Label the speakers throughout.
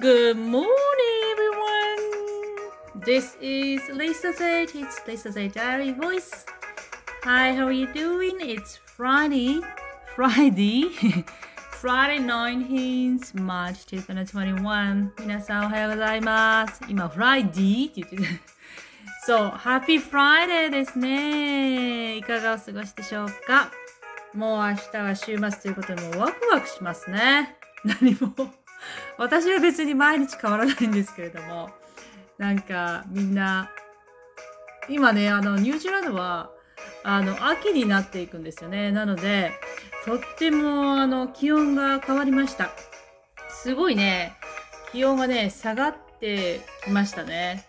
Speaker 1: Good morning, everyone. This is Lisa Zage. It's Lisa Zage Diary Voice. Hi, how are you doing? It's Friday. Friday. Friday 19th March 2021. 皆さんおはようございます。今、Friday って言ってた。そう、Happy Friday ですね。いかがお過ごしでしょうかもう明日は週末ということでもうワクワクしますね。何も。 私は別に毎日変わらないんですけれども、なんかみんな、今ね、あの、ニュージーランドは、あの、秋になっていくんですよね。なので、とっても、あの、気温が変わりました。すごいね、気温がね、下がってきましたね。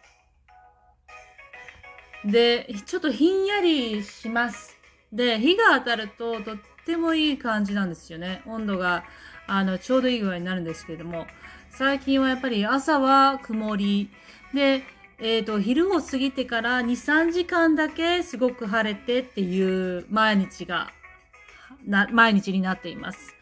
Speaker 1: で、ちょっとひんやりします。で、日が当たるととっってもいい感じなんですよね。温度が、あの、ちょうどいい具合になるんですけれども、最近はやっぱり朝は曇り、で、えっ、と、昼を過ぎてから2、3時間だけすごく晴れてっていう毎日が、な、毎日になっています。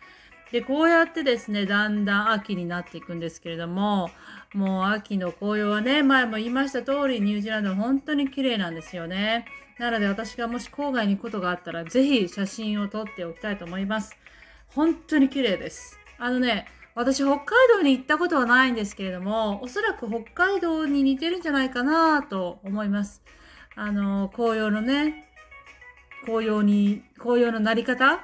Speaker 1: で、こうやってですね、だんだん秋になっていくんですけれども、もう秋の紅葉はね、前も言いました通り、ニュージーランドは本当に綺麗なんですよね。なので私がもし郊外に行くことがあったら、ぜひ写真を撮っておきたいと思います。本当に綺麗です。あのね、私北海道に行ったことはないんですけれども、おそらく北海道に似てるんじゃないかなと思います。あの、紅葉のね、紅葉に、紅葉のなり方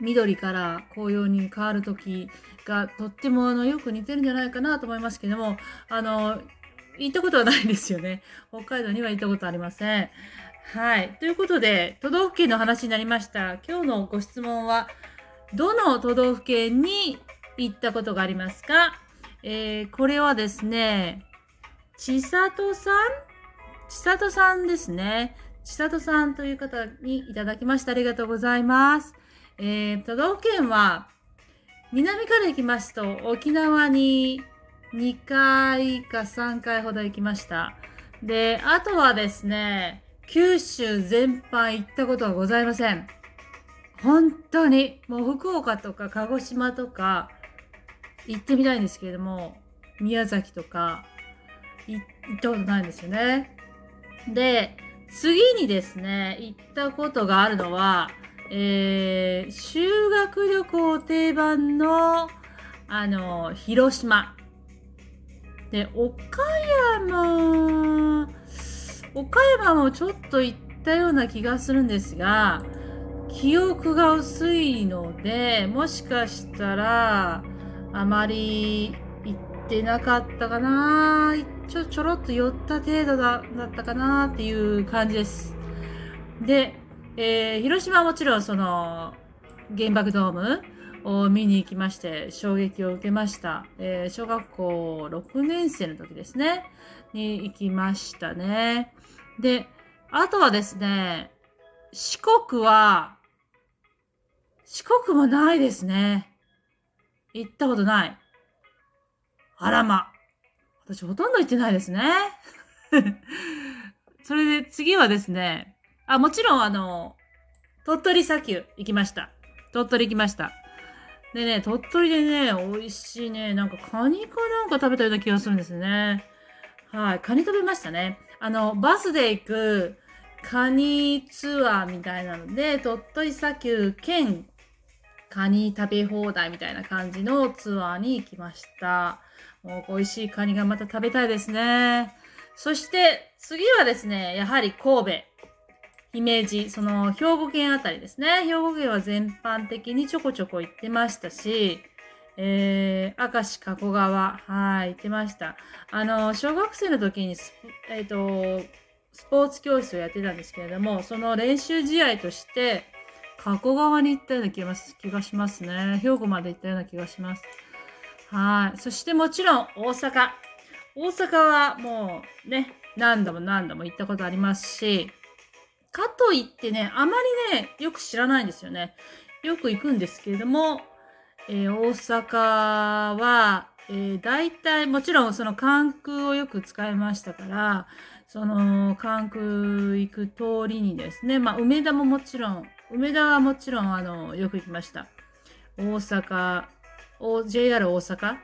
Speaker 1: 緑から紅葉に変わる時がとってもあのよく似てるんじゃないかなと思いますけども、あの、行ったことはないですよね。北海道には行ったことありません。はい。ということで、都道府県の話になりました。今日のご質問は、どの都道府県に行ったことがありますか？えー、これはですね、千里さん？千里さんですね。千里さんという方にいただきました。ありがとうございます。えー、都道府県は、南から行きますと、沖縄に2回か3回ほど行きました。で、あとはですね、九州全般行ったことはございません。本当に、もう福岡とか鹿児島とか行ってみたいんですけれども、宮崎とか行ったことないんですよね。で、次にですね、行ったことがあるのは、えー、修学旅行定番の、あの、広島。で、岡山、岡山もちょっと行ったような気がするんですが、記憶が薄いので、もしかしたら、あまり行ってなかったかなちょ、ちょろっと寄った程度だだったかなっていう感じです。で、えー広島はもちろんその原爆ドームを見に行きまして衝撃を受けました。えー小学校6年生の時ですね、に行きましたね。で、あとはですね、四国は、四国もないですね。行ったことない。あらま。私ほとんど行ってないですね。それで次はですね、あ、もちろんあの、鳥取砂丘行きました。鳥取行きました。でね、鳥取でね、美味しいね、なんかカニかなんか食べたような気がするんですね。はい、カニ食べましたね。あの、バスで行くカニツアーみたいなので、鳥取砂丘兼カニ食べ放題みたいな感じのツアーに行きました。もう美味しいカニがまた食べたいですね。そして次はですね、やはり神戸。姫路、その兵庫県あたりですね。兵庫県は全般的にちょこちょこ行ってましたし、えー、明石加古川、はい、行ってました。あの、小学生の時に、えっ、と、スポーツ教室をやってたんですけれども、その練習試合として、加古川に行ったような気がす気がしますね。兵庫まで行ったような気がします。はい。そしてもちろん大阪。大阪はもうね、何度も何度も行ったことありますし、かといってね、あまりね、よく知らないんですよね。よく行くんですけれども、えー大阪は、えー、大体、もちろんその関空をよく使いましたから、その関空行く通りにですね、まあ、梅田ももちろん、梅田はもちろん、あの、よく行きました。大阪、JR 大阪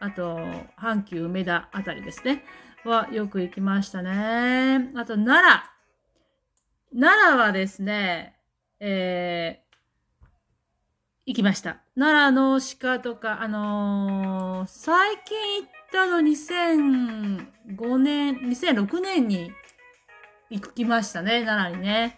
Speaker 1: あと、阪急梅田あたりですね。はよく行きましたね。あと、奈良。奈良はですね、えー、行きました。奈良の鹿とか、あのー、最近行ったの2005年、2006年に行きましたね、奈良にね。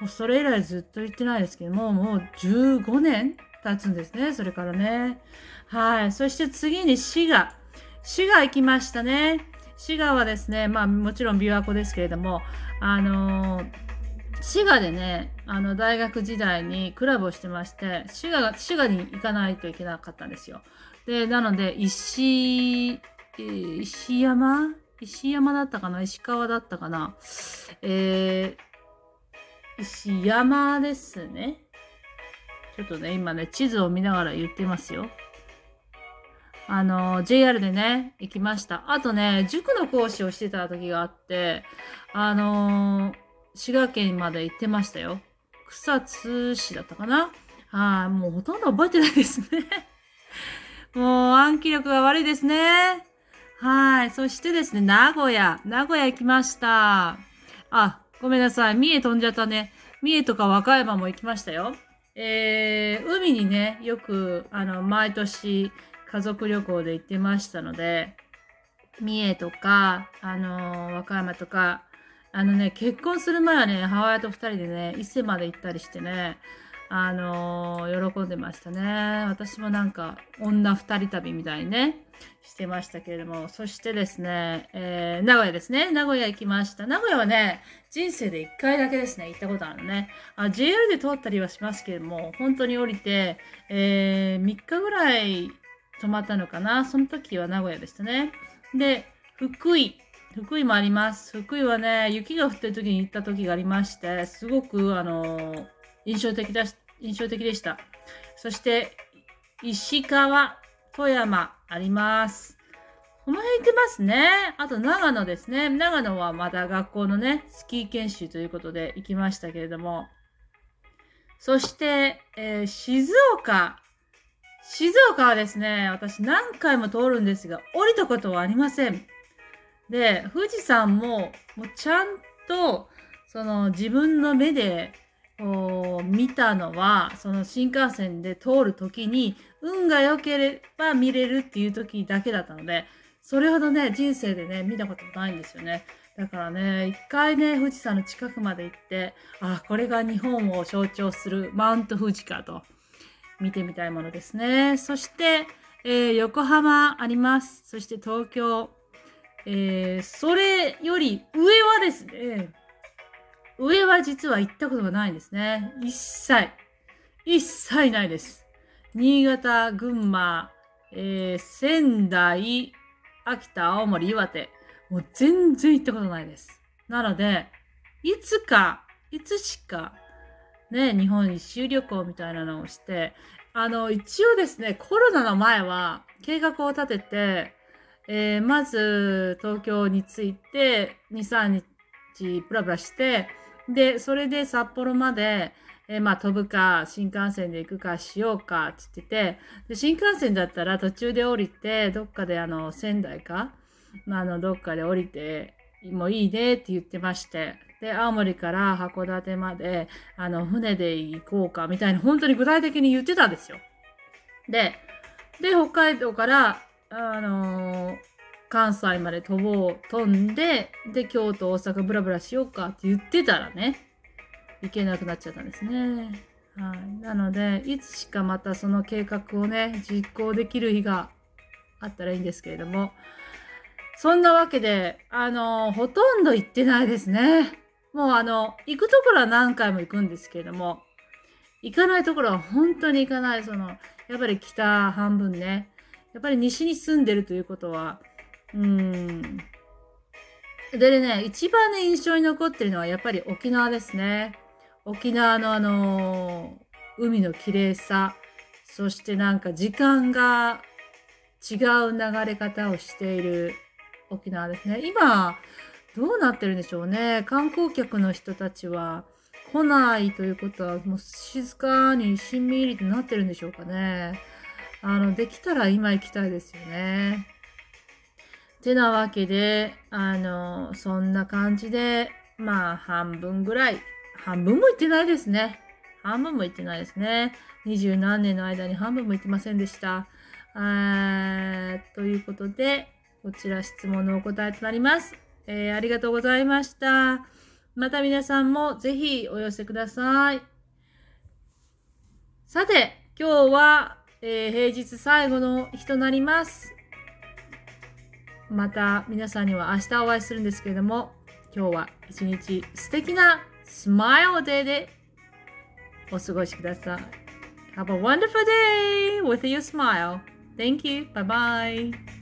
Speaker 1: もうそれ以来ずっと行ってないですけども、もう15年経つんですね、それからね。はい。そして次に滋賀。滋賀行きましたね。滋賀はですね、まあもちろん琵琶湖ですけれども、あのー、滋賀でね、あの、大学時代にクラブをしてまして、滋賀が、滋賀に行かないといけなかったんですよ。で、なので、石、石山？石山だったかな？石川だったかな？えー、石山ですね。ちょっとね、今ね、地図を見ながら言ってますよ。あの、JR でね、行きました。あとね、塾の講師をしてた時があって、あの滋賀県まで行ってましたよ。草津市だったかなはい、もうほとんど覚えてないですね。もう暗記力が悪いですね。はい。そしてですね、名古屋。名古屋行きました。あ、ごめんなさい。三重飛んじゃったね。三重とか和歌山も行きましたよ。えー、海にね、よく、あの、毎年家族旅行で行ってましたので、三重とか、あのー、和歌山とか、あのね、結婚する前はね、母親と二人でね、伊勢まで行ったりしてね、あのー、喜んでましたね。私もなんか、女二人旅みたいにね、してましたけれども、そしてですね、えー、名古屋ですね。名古屋行きました。名古屋はね、人生で一回だけですね、行ったことあるのね。あ、JR で通ったりはしますけれども、本当に降りて、えー、3日ぐらい泊まったのかな。その時は名古屋でしたね。で、福井。福井もあります。福井はね、雪が降ってる時に行った時がありまして、すごく、あの印象的だし印象的でした。そして、石川、富山あります。この辺行ってますね。あと長野ですね。長野はまた学校のね、スキー研修ということで行きましたけれども。そして、えー、静岡。静岡はですね、私何回も通るんですが、降りたことはありません。で、富士山も、もうちゃんと、その自分の目でこう見たのは、その新幹線で通るときに、運が良ければ見れるっていう時だけだったので、それほどね、人生でね、見たことないんですよね。だからね、一回ね、富士山の近くまで行って、あ、これが日本を象徴するマウント富士かと、見てみたいものですね。そして、えー、横浜あります。そして東京。えー、それより上はですね、上は実は行ったことがないんですね。一切。一切ないです。新潟、群馬、えー、仙台、秋田、青森、岩手。もう全然行ったことないです。なので、いつか、いつしか、ね、日本一周旅行みたいなのをして、あの、一応ですね、コロナの前は計画を立てて、えー、まず東京に着いて、2、3日ブラブラして、で、それで札幌まで、えー、まあ飛ぶか、新幹線で行くかしようか、つってて、で、新幹線だったら途中で降りて、どっかであの、仙台か、まあ、あの、どっかで降りて、もいいねって言ってまして、で、青森から函館まで、あの、船で行こうか、みたいな、本当に具体的に言ってたんですよ。で、で、北海道から、あのー関西まで飛ぼう、飛んで、で、京都、大阪ブラブラしようかって言ってたらね、行けなくなっちゃったんですね。はい。なので、いつしかまたその計画をね、実行できる日があったらいいんですけれども、そんなわけで、あの、ほとんど行ってないですね。もうあの、行くところは何回も行くんですけれども、行かないところは本当に行かない。その、やっぱり北半分ね。やっぱり西に住んでるということは、うん。でね、一番ね、印象に残ってるのはやっぱり沖縄ですね。沖縄のあのー、海の綺麗さ、そしてなんか時間が違う流れ方をしている沖縄ですね。今、どうなってるんでしょうね。観光客の人たちは来ないということは、もう静かにしんみりとなってるんでしょうかね。あの、できたら今行きたいですよね。てなわけで、あの、そんな感じで、まあ、半分ぐらい、半分も行ってないですね。半分も行ってないですね。二十何年の間に半分も行ってませんでした。ということで、こちら質問のお答えとなります。えー、ありがとうございました。また皆さんもぜひお寄せください。さて、今日は、えー、平日最後の日となります。また皆さんには明日お会いするんですけれども、今日は一日素敵なスマイルデーでお過ごしください。Have a wonderful day with your smile. Thank you. Bye bye.